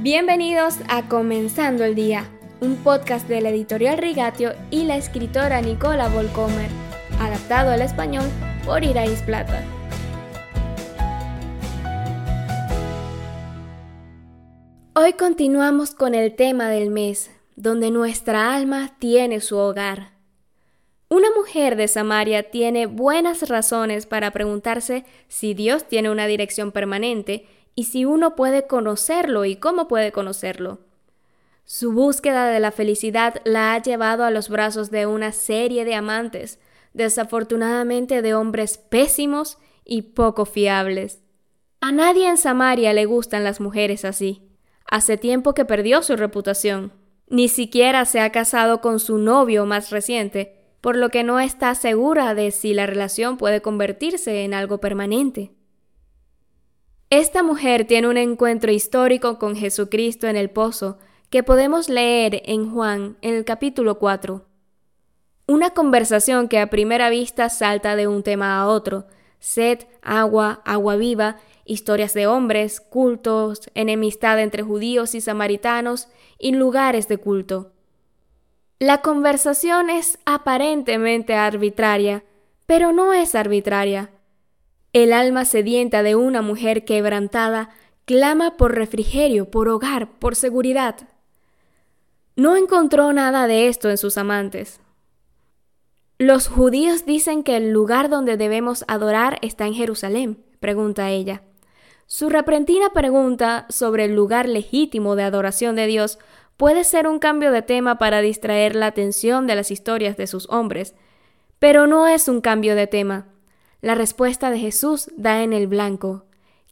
Bienvenidos a Comenzando el Día, un podcast de la editorial Rigatio y la escritora Nicola Volcomer, adaptado al español por Irais Plata. Hoy continuamos con el tema del mes, donde nuestra alma tiene su hogar. Una mujer de Samaria tiene buenas razones para preguntarse si Dios tiene una dirección permanente y si uno puede conocerlo y cómo puede conocerlo. Su búsqueda de la felicidad la ha llevado a los brazos de una serie de amantes, desafortunadamente de hombres pésimos y poco fiables. A nadie en Samaria le gustan las mujeres así. Hace tiempo que perdió su reputación. Ni siquiera se ha casado con su novio más reciente, por lo que no está segura de si la relación puede convertirse en algo permanente. Esta mujer tiene un encuentro histórico con Jesucristo en el pozo que podemos leer en Juan en el capítulo 4. Una conversación que a primera vista salta de un tema a otro, sed, agua, agua viva, historias de hombres, cultos, enemistad entre judíos y samaritanos y lugares de culto. La conversación es aparentemente arbitraria, pero no es arbitraria. El alma sedienta de una mujer quebrantada clama por refrigerio, por hogar, por seguridad. No encontró nada de esto en sus amantes. Los judíos dicen que el lugar donde debemos adorar está en Jerusalén, pregunta ella. Su repentina pregunta sobre el lugar legítimo de adoración de Dios puede ser un cambio de tema para distraer la atención de las historias de sus hombres, pero no es un cambio de tema. La respuesta de Jesús da en el blanco.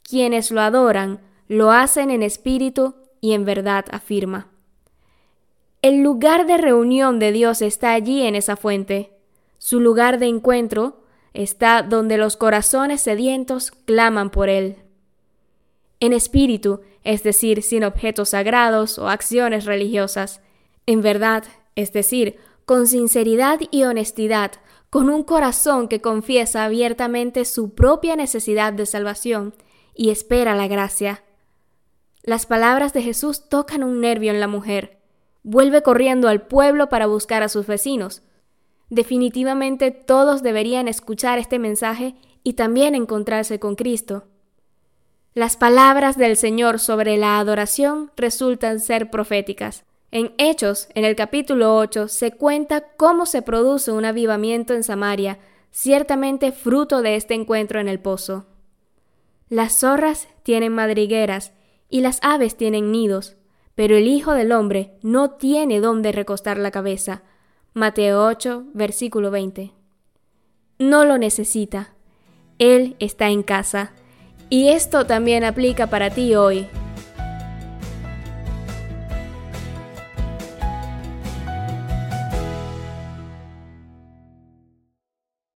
Quienes lo adoran, lo hacen en espíritu y en verdad afirma. El lugar de reunión de Dios está allí en esa fuente. Su lugar de encuentro está donde los corazones sedientos claman por Él. En espíritu es decir, sin objetos sagrados o acciones religiosas. En verdad, es decir, con sinceridad y honestidad, con un corazón que confiesa abiertamente su propia necesidad de salvación y espera la gracia. Las palabras de Jesús tocan un nervio en la mujer. Vuelve corriendo al pueblo para buscar a sus vecinos. Definitivamente todos deberían escuchar este mensaje y también encontrarse con Cristo. Las palabras del Señor sobre la adoración resultan ser proféticas. En Hechos, en el capítulo 8, se cuenta cómo se produce un avivamiento en Samaria, ciertamente fruto de este encuentro en el pozo. Las zorras tienen madrigueras y las aves tienen nidos, pero el Hijo del Hombre no tiene dónde recostar la cabeza. Mateo 8, versículo 20. No lo necesita. Él está en casa y esto también aplica para ti hoy.